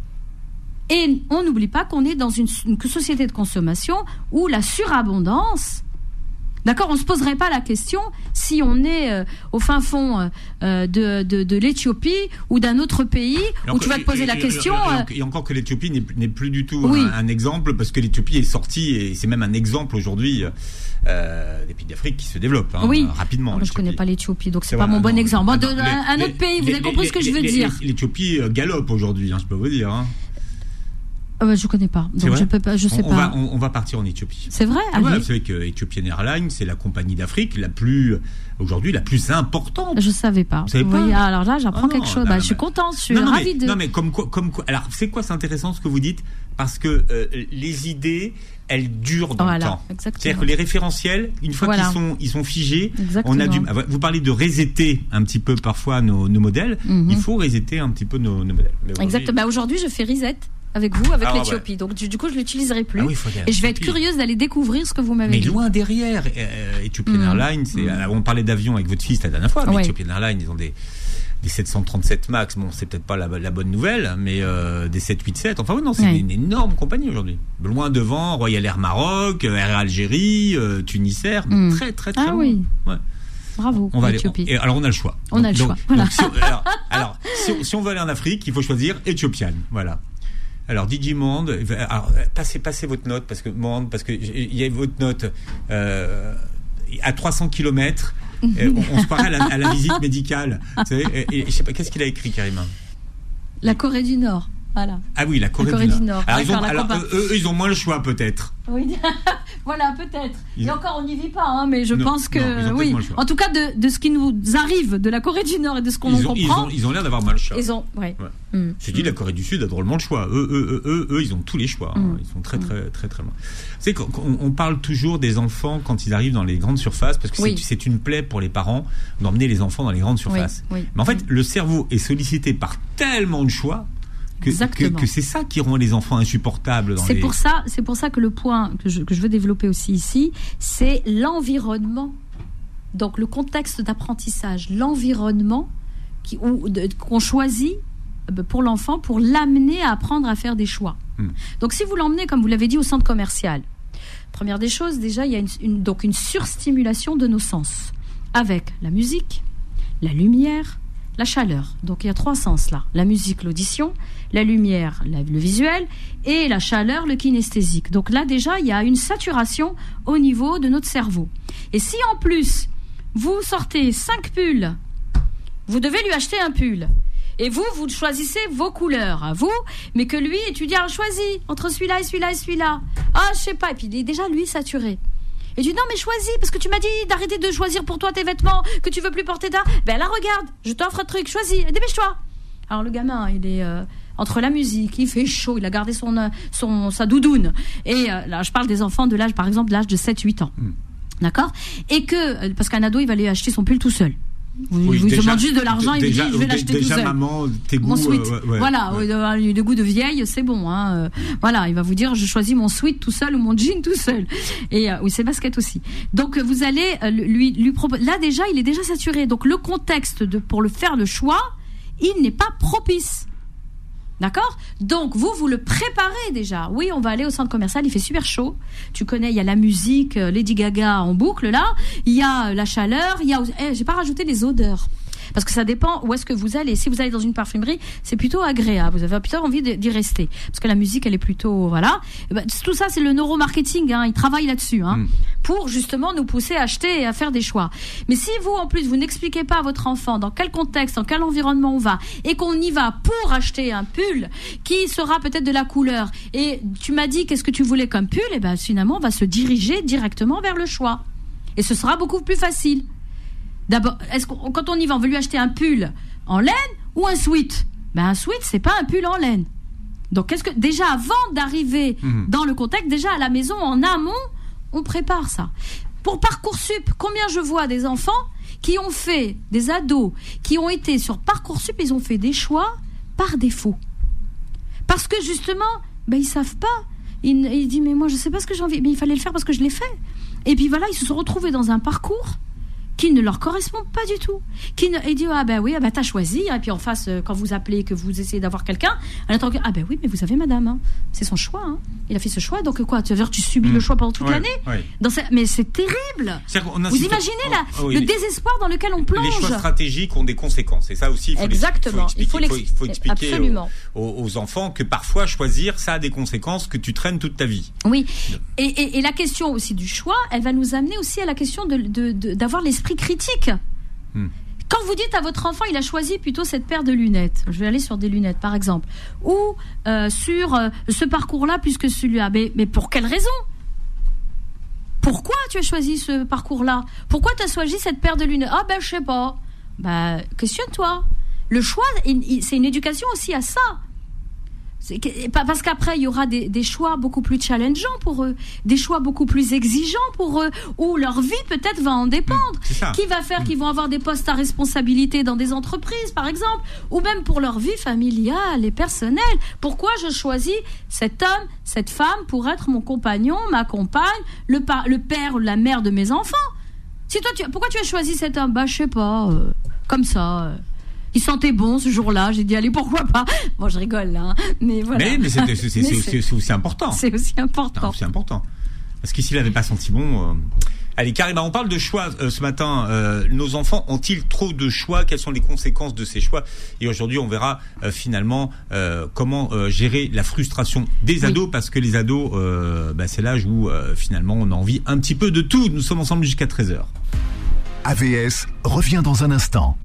Et on n'oublie pas qu'on est dans une, société de consommation où la surabondance D'accord On ne se poserait pas la question si on est euh, au fin fond euh, de, de, l'Éthiopie ou d'un autre pays où tu vas te poser la question. Et, encore que l'Éthiopie n'est plus du tout un, exemple parce que l'Éthiopie est sortie et c'est même un exemple aujourd'hui euh, des pays d'Afrique qui se développent hein, rapidement. je ne connais pas l'Éthiopie donc c'est pas mon bon exemple. un, autre pays, vous avez compris ce que je veux dire L'Éthiopie galope aujourd'hui, hein, je peux vous dire. Hein. Je ah ne je connais pas. Donc je peux pas, je sais on, pas. Va, on, va partir en Éthiopie. C'est vrai? Ah vous savez que Ethiopian Airlines, c'est la compagnie d'Afrique la plus aujourd'hui la plus importante. Je savais pas. Vous savez pas oui, alors là, j'apprends ah quelque chose. Bah, je suis contente, je suis ravie de. Non mais comme quoi, comme quoi. Alors c'est quoi, c'est intéressant ce que vous dites? Parce que euh, les idées, elles durent dans le temps. C'est-à-dire que les référentiels, une fois qu'ils sont, ils sont figés, on a dû. Vous parlez de resetter un petit peu parfois nos, nos modèles. Mhm. Il faut resetter un petit peu nos, nos modèles. Exactement. Bah, aujourd'hui, je fais reset avec vous, avec ah, l'Éthiopie. Donc du, coup, je l'utiliserai plus. Ah et je vais être curieuse d'aller découvrir ce que vous m'avez dit. Mais loin derrière, euh, Ethiopian mm. Airlines, mm. Euh, on parlait d'avion avec votre fils la dernière fois, mais Ethiopian Airlines, ils ont des des 737 Max, bon, c'est peut-être pas la, bonne nouvelle, mais euh, des 787. Enfin, oui, non, c'est une, énorme compagnie aujourd'hui. Loin devant, Royal Air Maroc, Air Algérie, Tunisair, mm. très, très, très ah, loin. Oui. Bravo. On va aller. Et alors on a le choix. On a le choix, voilà. si, on, alors, alors, si, on- si on veut aller en Afrique, il faut choisir Éthiopienne. Voilà. Alors DJ Monde, alors, passez, votre note parce que Monde, parce que il y a votre note euh, à 300 km. on, se croirait à la, visite médicale. Pas, qu'est-ce qu'il a écrit, Karima La Corée du Nord. Voilà. Ah oui, la Corée, Corée du du Nord. Alors, ils ont, eux, eux, ils ont moins le choix peut-être. Oui, voilà, peut-être. Ils- Et encore, on n'y vit pas, hein, mais je Non, pense que non, oui. En tout cas, de, de ce qui nous arrive de la Corée du Nord et de ce qu'on comprend, ils ont l'air d'avoir moins le choix. ils ont, ouais. Ouais. Mm. J'ai dit la Corée du Sud a drôlement le choix. Eux, eux, eux, eux, ils ont tous les choix. hein. Mm. Ils sont très, très, très, très loin. C'est qu'on on parle toujours des enfants quand ils arrivent dans les grandes surfaces parce que Oui. c'est- une plaie pour les parents d'emmener les enfants dans les grandes surfaces. oui. Mais en fait, le cerveau est sollicité par tellement de choix que, que, que c'est ça qui rend les enfants insupportables. C'est les... pour ça, c'est pour ça que le point que je, que je veux développer aussi ici, c'est l'environnement. Donc le contexte d'apprentissage, l'environnement qu'on choisit euh, pour l'enfant pour l'amener à apprendre à faire des choix. Hmm. Donc si vous l'emmenez, comme vous l'avez dit, au centre commercial, première des choses, déjà il y a une, une- donc une surstimulation de nos sens avec la musique, la lumière, la chaleur. Donc il y a trois sens là la musique, l'audition, la lumière, le visuel, et la chaleur, le kinesthésique. Donc là déjà, il y a une saturation au niveau de notre cerveau. Et si en plus, vous sortez cinq pulls, vous devez lui acheter un pull. Et vous, vous choisissez vos couleurs à vous, mais que lui, tu dis, ah, entre celui-là et celui-là et celui-là. Ah, je sais pas. Et puis il est déjà, lui, saturé. Et tu dis, non, mais choisis, parce que tu m'as dit d'arrêter de choisir pour toi tes vêtements que tu veux plus porter d'un. Ben là, regarde, je t'offre un truc, choisis, dépêche-toi. Alors le gamin, il est euh, entre la musique, il fait chaud, il a gardé son, euh, son sa doudoune. Et euh, là, je parle des enfants de l'âge, par exemple, de l'âge de 7-8 ans. D'accord? Et que, parce qu'un ado, il va aller acheter son pull tout seul. Oui, vous déjà- demande juste de l'argent, il vous dit, déjà- je vais l'acheter tout Déjà, seul. maman, tes goûts. Mon sweat. euh, ouais, ouais, voilà, ouais. de goût de vieille, c'est bon. Hein. euh, Voilà, il va vous dire, je choisis mon sweat tout seul ou mon jean tout seul. Et euh, oui, c'est basket aussi. Donc euh, vous allez lui lui proposer. Là déjà, il est déjà saturé. Donc le contexte de pour le faire le choix, il n'est pas propice. D'accord? Donc vous, vous le préparez déjà. Oui, on va aller au centre commercial, il fait super chaud. Tu connais, il y a la musique, euh, Lady Gaga en boucle là. Il y a euh, la chaleur, il y a... Eh, j'ai pas rajouté les odeurs. Parce que ça dépend où est-ce que vous allez. Si vous allez dans une parfumerie, c'est plutôt agréable. Vous avez plutôt envie d'y rester. Parce que la musique, elle est plutôt... Voilà. Eh ben, tout ça, c'est le neuromarketing. Hein. Ils travaillent là-dessus. Hein, Mm. Pour justement nous pousser à acheter et à faire des choix. Mais si vous, en plus, vous n'expliquez pas à votre enfant dans quel contexte, dans quel environnement on va, et qu'on y va pour acheter un pull qui sera peut-être de la couleur, et tu m'as dit qu'est-ce que tu voulais comme pull, et ben finalement, on va se diriger directement vers le choix. Et ce sera beaucoup plus facile. D'abord, est-ce qu'on, quand on y va, on veut lui acheter un pull en laine ou un sweat? Ben un sweat, c'est pas un pull en laine. Donc, qu'est-ce que déjà avant d'arriver Mhm. dans le contexte, déjà à la maison, en amont, on prépare ça. Pour parcoursup, combien je vois des enfants qui ont fait des ados, qui ont été sur parcoursup, ils ont fait des choix par défaut, parce que justement, ben ils savent pas. Ils, ils disent mais moi je sais pas ce que j'ai envie, mais il fallait le faire parce que je l'ai fait. Et puis voilà, ils se sont retrouvés dans un parcours qui ne leur correspond pas du tout. Qui ne, et dit ah ben oui, ah ben t'as choisi. Et puis en face, euh, quand vous appelez, que vous essayez d'avoir quelqu'un, elle attend que ah ben oui, mais vous savez madame, hein, c'est son choix. hein. Il a fait ce choix, donc quoi Tu veux dire tu subis Mm. le choix pendant toute Ouais, l'année ouais. Dans Mais c'est terrible. Vous imaginez là, Oh, oui, le désespoir dans lequel on plonge Les choix stratégiques ont des conséquences. Et ça aussi, il faut, les- Exactement. il faut Il expliquer, faut faut- l'ex- faut expliquer absolument. aux, aux- enfants que parfois choisir, ça a des conséquences que tu traînes toute ta vie. Oui, et, et- et la question aussi du choix, elle va nous amener aussi à la question de- de- de- d'avoir critique. Hmm. Quand vous dites à votre enfant, il a choisi plutôt cette paire de lunettes, je vais aller sur des lunettes par exemple, ou euh, sur euh, ce parcours-là plus que celui-là, mais, mais pour quelle raison? Pourquoi tu as choisi ce parcours-là? Pourquoi tu as choisi cette paire de lunettes? Ah ben je sais pas. Bah questionne-toi. Le choix, c'est une éducation aussi à ça. Parce qu'après, il y aura des, des choix beaucoup plus challengeants pour eux, des choix beaucoup plus exigeants pour eux, où leur vie peut-être va en dépendre. Qui va faire qu'ils vont avoir des postes à responsabilité dans des entreprises, par exemple, ou même pour leur vie familiale et personnelle. Pourquoi je choisis cet homme, cette femme pour être mon compagnon, ma compagne, le, pa- le père ou la mère de mes enfants? Si toi, tu, pourquoi tu as choisi cet homme? Bah, je sais pas, euh, comme ça. euh. Il sentait bon ce jour-là. J'ai dit allez pourquoi pas? Bon je rigole là, hein. mais voilà. Mais, mais c'est aussi, important. c'est aussi important. C'est important. Parce que s'il n'avait pas senti bon. euh, Allez, Karima, on parle de choix euh, ce matin. Euh, nos enfants ont-ils trop de choix? Quelles sont les conséquences de ces choix? Et aujourd'hui, on verra euh, finalement comment gérer la frustration des ados, parce que les ados, bah, c'est l'âge où finalement on a envie un petit peu de tout. Nous sommes ensemble jusqu'à 13h. AVS revient dans un instant.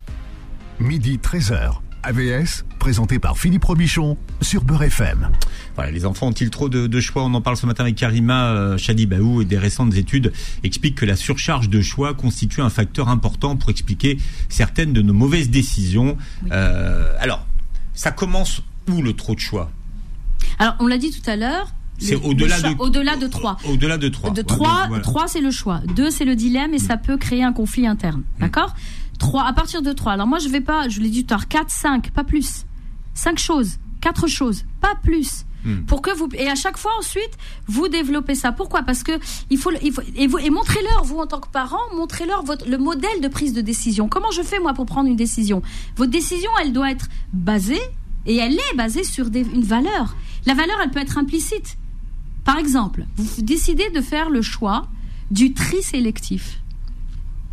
Midi 13h. AVS, présenté par Philippe Robichon sur Beurre FM. Voilà, les enfants ont-ils trop de, choix? On en parle ce matin avec Karima euh, Chadibaou et des récentes études expliquent que la surcharge de choix constitue un facteur important pour expliquer certaines de nos mauvaises décisions. Euh, alors, ça commence où le trop de choix? Alors, on l'a dit tout à l'heure, c'est au-delà de au-delà de 3. Au-delà de 3. De 3, 3 c'est le choix. 2 c'est le dilemme et ça peut créer un conflit interne. Mm. D'accord? 3 à partir de 3. Alors moi je vais pas, je l'ai dit tout à l'heure 4 5, pas plus. 5 choses, 4 choses, pas plus. Mm. Pour que vous et à chaque fois ensuite vous développez ça. Pourquoi? Parce que il faut, il faut et, vous, et montrez-leur vous en tant que parent, montrez-leur votre le modèle de prise de décision. Comment je fais moi pour prendre une décision? Votre décision, elle doit être basée et elle est basée sur des, une valeur. La valeur, elle peut être implicite. Par exemple, vous décidez de faire le choix du tri sélectif.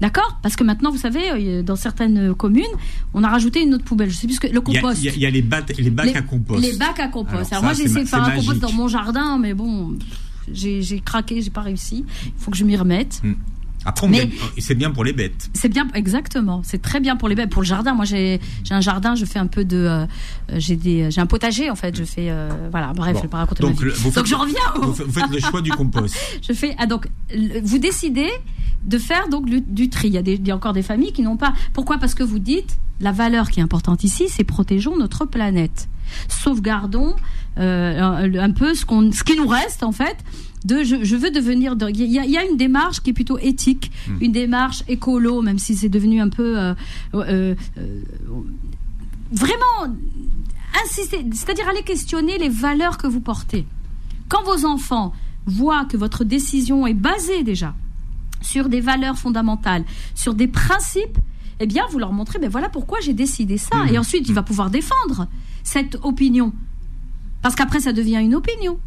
D'accord Parce que maintenant, vous savez, euh, dans certaines communes, on a rajouté une autre poubelle. Je sais plus ce que le compost. Il y, a, les, bacs, les bacs à compost. Les bacs à compost. Alors, moi, j'ai essayé de faire un compost dans mon jardin, mais bon, j'ai craqué, j'ai pas réussi. Il faut que je m'y remette. Après, c'est bien pour les bêtes. C'est bien, exactement. C'est très bien pour les bêtes. Pour le jardin, moi, j'ai un jardin, je fais un peu de, euh, j'ai des, j'ai un potager en fait. Je fais, euh, voilà. Bref, je vais pas raconter donc, ma vie. donc je reviens. Vous, faites le choix du compost. je fais, ah donc, vous décidez de faire donc du, tri. Il y, a des, il y a encore des familles qui n'ont pas. Pourquoi? Parce que vous dites la valeur qui est importante ici, c'est protégeons notre planète, sauvegardons euh, un, peu ce qu'on, ce qui nous reste en fait de je, veux devenir. Il y, a une démarche qui est plutôt éthique, hmm. une démarche écolo, même si c'est devenu un peu euh, euh, euh, vraiment insister, c'est-à-dire aller questionner les valeurs que vous portez. Quand vos enfants voient que votre décision est basée déjà sur des valeurs fondamentales, sur des principes, eh bien, vous leur montrez, ben voilà pourquoi j'ai décidé ça. Hmm. Et ensuite, il va pouvoir défendre cette opinion. Parce qu'après, ça devient une opinion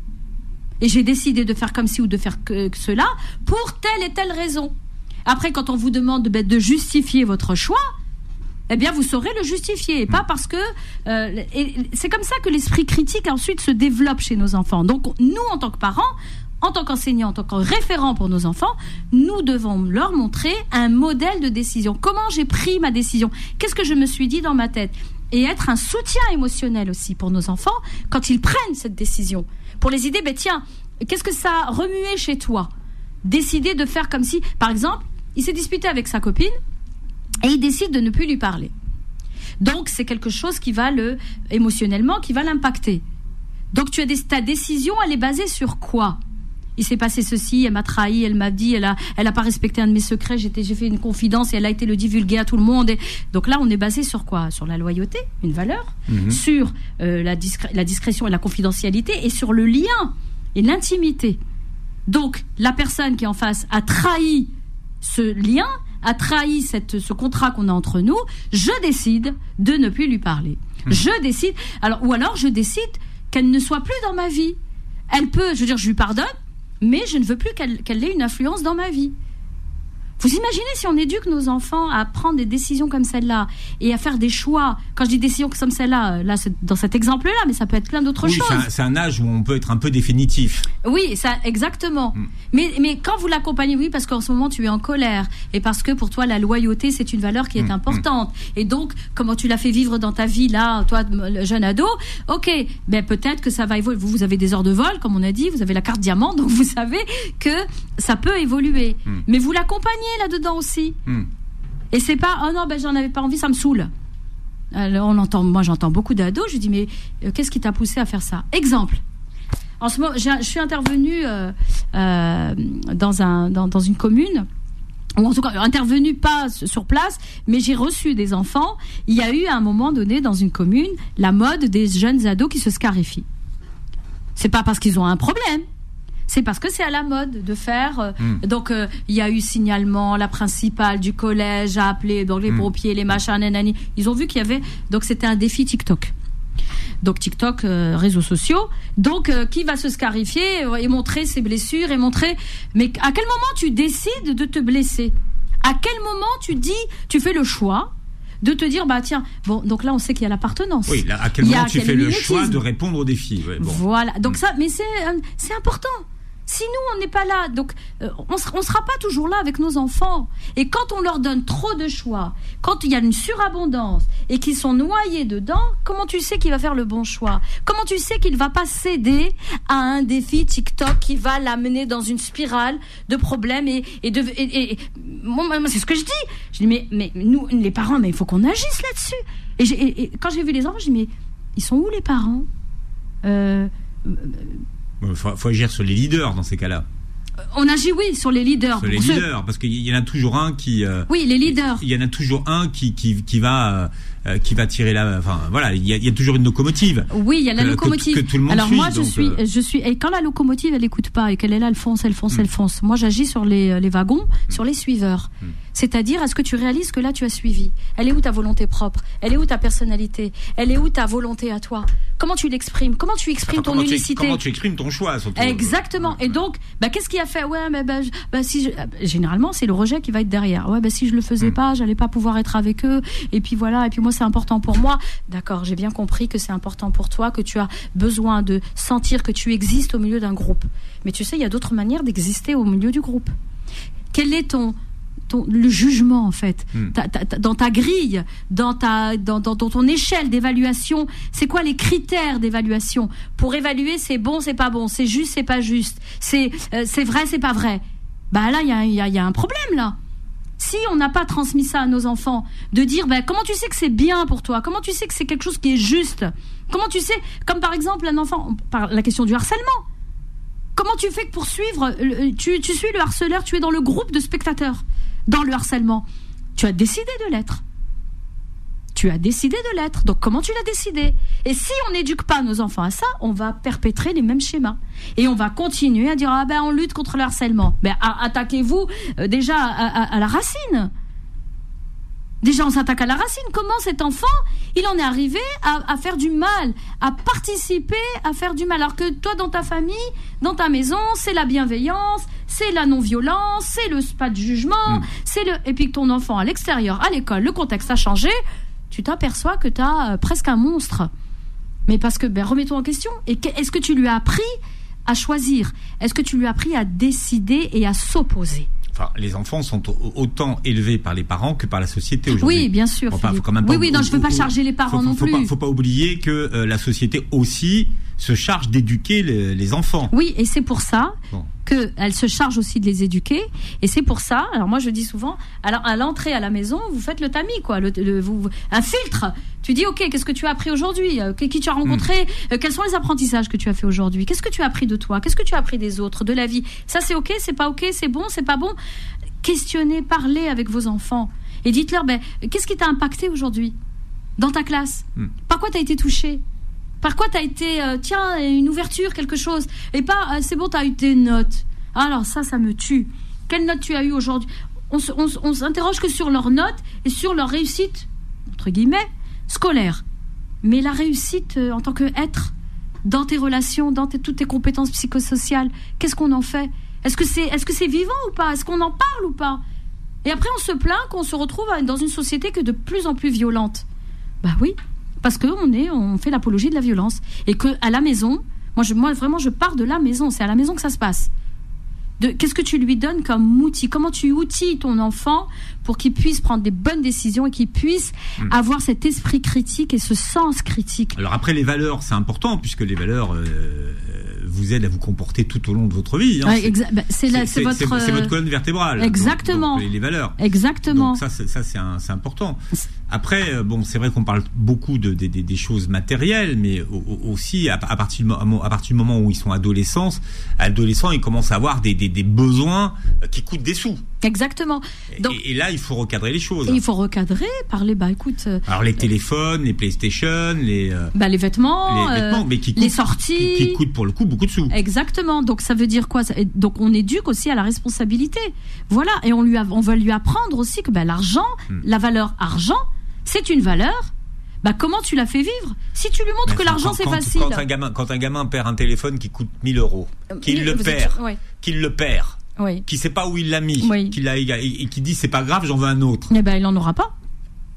et j'ai décidé de faire comme ci ou de faire que, cela pour telle et telle raison. Après, quand on vous demande de, de justifier votre choix, eh bien, vous saurez le justifier, et pas mm. parce que euh, c'est comme ça que l'esprit critique ensuite se développe chez nos enfants. Donc, nous, en tant que parents, en tant qu'enseignants, en tant que référents pour nos enfants, nous devons leur montrer un modèle de décision. Comment j'ai pris ma décision? Qu'est-ce que je me suis dit dans ma tête? Et être un soutien émotionnel aussi pour nos enfants quand ils prennent cette décision pour les idées, ben tiens, qu'est-ce que ça a remué chez toi Décider de faire comme si, par exemple, il s'est disputé avec sa copine et il décide de ne plus lui parler. Donc c'est quelque chose qui va le émotionnellement, qui va l'impacter. Donc tu as ta décision, elle est basée sur quoi il s'est passé ceci, elle m'a trahi, elle m'a dit, elle a, elle a pas respecté un de mes secrets, j'étais, j'ai fait une confidence et elle a été le divulguer à tout le monde. Et donc là, on est basé sur quoi? Sur la loyauté, une valeur, mhm. sur euh, la, la discrétion et la confidentialité, et sur le lien et l'intimité. Donc la personne qui est en face a trahi ce lien, a trahi cette, ce contrat qu'on a entre nous. Je décide de ne plus lui parler. Mhm. Je décide. Alors ou alors je décide qu'elle ne soit plus dans ma vie. Elle peut, je veux dire, je lui pardonne, mais je ne veux plus qu'elle ait une influence dans ma vie. Vous imaginez si on éduque nos enfants à prendre des décisions comme celle-là et à faire des choix. Quand je dis décisions comme celle-là, là, dans cet exemple-là, mais ça peut être plein d'autres choses. C'est un, âge où on peut être un peu définitif. Oui, ça, exactement. Hmm. Mais, mais quand vous l'accompagnez, oui, parce qu'en ce moment tu es en colère et parce que pour toi la loyauté c'est une valeur qui est hmm. importante. Hmm. Et donc, comment tu l'as fait vivre dans ta vie là, toi, le jeune ado, ok, ben peut-être que ça va évoluer. Vous, vous avez des heures de vol, comme on a dit, vous avez la carte diamant, donc vous savez que ça peut évoluer. Mais vous l'accompagnez là-dedans aussi. Hmm. Et c'est pas, oh non, ben j'en avais pas envie, ça me saoule. Alors, on entend, moi j'entends beaucoup d'ados, je dis, mais euh, qu'est-ce qui t'a poussé à faire ça? Exemple. En ce moment, je suis intervenue euh, euh, dans, un, dans, une commune ou en tout cas intervenue pas sur place, mais j'ai reçu des enfants. Il y a eu à un moment donné dans une commune la mode des jeunes ados qui se scarifient. C'est pas parce qu'ils ont un problème, c'est parce que c'est à la mode de faire. Euh, hmm. Donc, euh, il y a eu signalement, la principale du collège a appelé donc les hmm. pompiers, les machins, nanani. Ils ont vu qu'il y avait. Donc, c'était un défi TikTok. Donc TikTok, euh, réseaux sociaux. Donc euh, qui va se scarifier et montrer ses blessures et montrer. Mais à quel moment tu décides de te blesser? À quel moment tu dis, tu fais le choix de te dire bah tiens bon donc là on sait qu'il y a l'appartenance. Oui, là, à quel moment tu quel fais le choix de répondre défis ouais, bon. Voilà. Donc Mm. ça, mais c'est c'est important. Si nous on n'est pas là, donc euh, on on sera pas toujours là avec nos enfants. Et quand on leur donne trop de choix, quand il y a une surabondance et qu'ils sont noyés dedans, comment tu sais qu'il va faire le bon choix? Comment tu sais qu'il va pas céder à un défi TikTok qui va l'amener dans une spirale de problèmes et, de c'est ce que je dis. Je dis mais mais nous les parents, mais il faut qu'on agisse là-dessus. Et, quand j'ai vu les enfants, je dis mais ils sont où les parents? Euh, Il faut, faut agir sur les leaders dans ces cas-là. On agit, oui, sur les leaders. Sur les leaders, parce qu'il y en a toujours un qui. euh, Oui, les leaders. Il y en a toujours un qui qui, qui va euh, euh, qui va tirer la. Enfin voilà, il y a, il y a toujours une locomotive. Oui, il y a la Que- locomotive. que tout le monde Alors suit, moi, je suis, euh, je suis. Et quand la locomotive, elle écoute pas et qu'elle est là, elle fonce, elle fonce, elle fonce. Moi, j'agis sur les, les wagons, sur les suiveurs. C'est-à-dire, est-ce que tu réalises que là, tu as suivi? Elle est où ta volonté propre? Elle est où ta personnalité? Elle est où ta volonté à toi? Comment tu l'exprimes? Comment tu exprimes Enfin, ton comment, tu, unicité? comment tu exprimes ton choix surtout. Exactement. Et donc, bah, qu'est-ce qui a fait? Ouais, mais bah, bah, si je- euh, généralement c'est le rejet qui va être derrière. Ouais, bah, si je le faisais pas, j'allais pas pouvoir être avec eux. Et puis voilà. Et puis moi, c'est important pour moi. D'accord, j'ai bien compris que c'est important pour toi, que tu as besoin de sentir que tu existes au milieu d'un groupe. Mais tu sais, il y a d'autres manières d'exister au milieu du groupe. Quel est ton ton- le jugement en fait? Hmm. Ta- ta- ta- dans ta grille dans ta dans, dans- dans ton échelle d'évaluation c'est quoi les critères d'évaluation? Pour évaluer c'est bon c'est pas bon c'est juste c'est pas juste c'est euh, c'est vrai c'est pas vrai bah là il y a, y a- il y a un problème là si on n'a pas transmis ça à nos enfants, de dire ben, comment tu sais que c'est bien pour toi, comment tu sais que c'est quelque chose qui est juste, comment tu sais, comme par exemple un enfant, par la question du harcèlement, comment tu fais pour suivre, le- tu, tu suis le harceleur, tu es dans le groupe de spectateurs, dans le harcèlement, tu as décidé de l'être. Tu as décidé de l'être. Donc comment tu l'as décidé? Et si on n'éduque pas nos enfants à ça, on va perpétrer les mêmes schémas. Et on va continuer à dire ah ben on lutte contre le harcèlement. Ben attaquez-vous euh, déjà à, à- à la racine. Déjà on s'attaque à la racine. Comment cet enfant il en est arrivé à, à faire du mal, à participer à faire du mal, alors que toi dans ta famille, dans ta maison, c'est la bienveillance, c'est la non-violence, c'est le pas de jugement, c'est le et puis que ton enfant à l'extérieur, à l'école, le contexte a changé, tu t'aperçois que tu as presque un monstre. Mais parce que, ben, remets-toi en question. Et que- est-ce que tu lui as appris à choisir? Est-ce que tu lui as appris à décider et à s'opposer? Enfin, les enfants sont au- autant élevés par les parents que par la société aujourd'hui. Oui, bien sûr. Pas- faut quand même oui, pas oui, non, je veux pas charger les parents faut, non faut plus. Pas, faut pas oublier que euh, la société aussi se charge d'éduquer les, les enfants. Oui, et c'est pour ça Bon. qu'elle se charge aussi de les éduquer. Et c'est pour ça, alors moi je dis souvent, alors à l'entrée à la maison, vous faites le tamis, quoi, le, le- vous, un filtre. Tu dis, ok, qu'est-ce que tu as appris aujourd'hui? Euh, Qui tu as rencontré? Euh, Quels sont les apprentissages que tu as fait aujourd'hui? Qu'est-ce que tu as appris de toi? Qu'est-ce que tu as appris des autres, de la vie? Ça c'est ok, c'est pas ok, c'est bon, c'est pas bon? Questionnez, parlez avec vos enfants. Et dites-leur, ben, qu'est-ce qui t'a impacté aujourd'hui dans ta classe? Hmm. Par quoi tu as été touché? Par quoi t'as été, euh, tiens, une ouverture, quelque chose, et pas, euh, c'est bon, t'as eu tes notes. Alors ça, ça me tue. Quelle note tu as eu aujourd'hui? On s'interroge que sur leurs notes et sur leur réussite, entre guillemets, scolaire. Mais la réussite euh, en tant qu'être, dans tes relations, dans tes- toutes tes compétences psychosociales, qu'est-ce qu'on en fait? Est-ce que c'est est -ce vivant ou pas? Est-ce qu'on en parle ou pas? Et après, on se plaint qu'on se retrouve dans une société que de plus en plus violente. Bah oui, parce que on est, on fait l'apologie de la violence et que à la maison, moi, je, moi vraiment, je pars de la maison. C'est à la maison que ça se passe. Qu'est-ce que tu lui donnes comme outil? Comment tu outilles ton enfant pour qu'il puisse prendre des bonnes décisions et qu'il puisse Hmm. avoir cet esprit critique et ce sens critique? Alors après les valeurs, c'est important puisque les valeurs euh, vous aident à vous comporter tout au long de votre vie. hein. Ouais, C'est- bah, votre, euh, colonne vertébrale. Exactement. donc les, les valeurs. exactement. Donc ça, c'est important. Après, euh, bon, c'est vrai qu'on parle beaucoup de, des- des- des choses matérielles, mais au- au- aussi à, à partir à partir du moment où ils sont adolescents, adolescents, ils commencent à avoir des, des- des besoins euh, qui coûtent des sous. Exactement. Donc, et, et là, il faut recadrer les choses. et il faut recadrer, parler. Bah écoute, euh, Alors les téléphones, les PlayStation, les, bah, les vêtements, les euh, vêtements, mais qui les sorties. qui, qui coûtent pour le coup beaucoup de sous. Exactement. Donc ça veut dire quoi? Donc on éduque aussi à la responsabilité. Voilà. Et on lui a- on va lui apprendre aussi que ben, l'argent, Hmm. la valeur argent, c'est une valeur bah comment tu l'as fait vivre? Si tu lui montres que l'argent c'est facile. Quand un, gamin, quand un gamin perd un téléphone qui coûte 1000 euros, qu'il le, perd, qu'il le perd, oui. qui sait pas où il l'a mis, qu'il a, et, qui dit c'est pas grave, j'en veux un autre. Eh ben il en aura pas.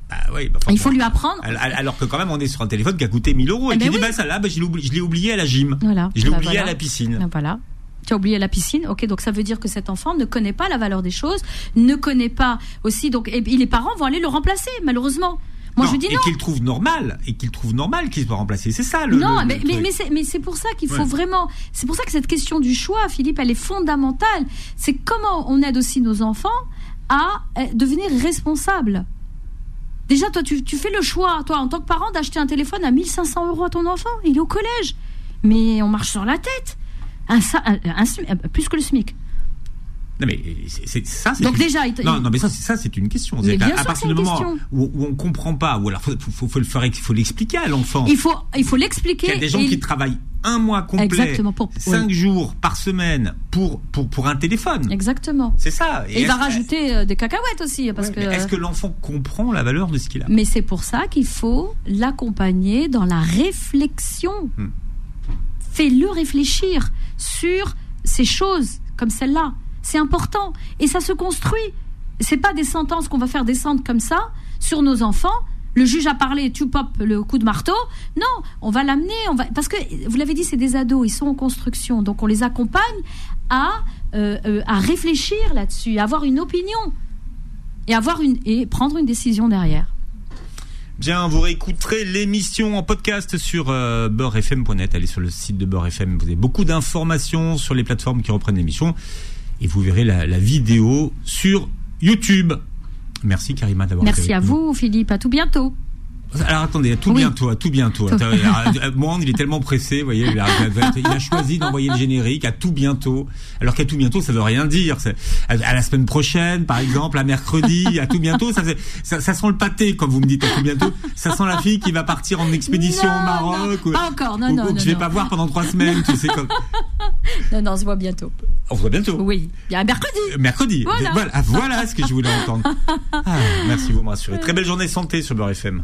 Bah oui, bah, il faut lui apprendre. Alors que quand même on est sur un téléphone qui a coûté 1000 euros et, eh qui ben dit bah ça là, bah, je l'ai oublié, à la gym. Voilà. Je l'ai oublié à la piscine. Voilà tu as oublié la piscine, ok, donc ça veut dire que cet enfant ne connaît pas la valeur des choses, ne connaît pas aussi, donc et, les parents vont aller le remplacer, malheureusement. Moi, je dis non. Et qu'il trouve normal, et qu'il trouve normal qu'il soit remplacé. C'est ça le. Non, mais, mais, mais c'est pour ça qu'il faut vraiment. C'est pour ça que cette question du choix, Philippe, elle est fondamentale. C'est comment on aide aussi nos enfants à eh, devenir responsables. Déjà, toi, tu, tu, fais le choix, toi, en tant que parent, d'acheter un téléphone à 1500 euros à ton enfant. Il est au collège. Mais on marche sur la tête un, un, plus que le SMIC. Non mais c'est ça. Donc déjà, non, non mais ça, ça c'est une question. à, partir du moment où, où, on comprend pas, ou alors faut, faut, faut le faire, il faut l'expliquer à l'enfant. Il faut, il faut l'expliquer. Il y a des gens qui travaillent un mois complet, Exactement, pour, cinq jours par semaine pour pour pour un téléphone. Exactement. C'est ça. Et, il va rajouter euh, des cacahuètes aussi parce que. Est-ce que l'enfant comprend la valeur de ce qu'il a? Mais c'est pour ça qu'il faut l'accompagner dans la réflexion. Hmm. Fais-le réfléchir sur ces choses comme celle-là. C'est important et ça se construit. C'est pas des sentences qu'on va faire descendre comme ça sur nos enfants. Le juge a parlé, tu pop le coup de marteau. Non, on va l'amener, on va parce que vous l'avez dit, c'est des ados, ils sont en construction, donc on les accompagne à euh, euh, à réfléchir là-dessus, à avoir une opinion et avoir une et prendre une décision derrière. Bien, vous réécouterez l'émission en podcast sur euh, beurrefm.net. Allez sur le site de Beurrefm, vous avez beaucoup d'informations sur les plateformes qui reprennent l'émission. Et vous verrez la, la vidéo sur YouTube. Merci Karima d'avoir Merci à vous Philippe, à tout bientôt. Alors attendez, à tout bientôt, à tout bientôt. Moi, il est tellement pressé, vous voyez, il a, choisi d'envoyer le générique à tout bientôt. Alors qu'à tout bientôt, ça veut rien dire. À, la semaine prochaine, par exemple, à mercredi, à tout bientôt, ça, ça, ça, sent le pâté, comme vous me dites à tout bientôt. Ça sent la fille qui va partir en expédition au Maroc. Non, pas encore, non, non, que je vais pas voir pendant trois semaines, tu sais comme. Non, non, on se voit bientôt. On se voit bientôt. Oui, il y a un mercredi. Euh, mercredi. Voilà. voilà, ce que je voulais entendre. Ah, merci, vous me rassurez. Très belle journée santé sur Beurre FM.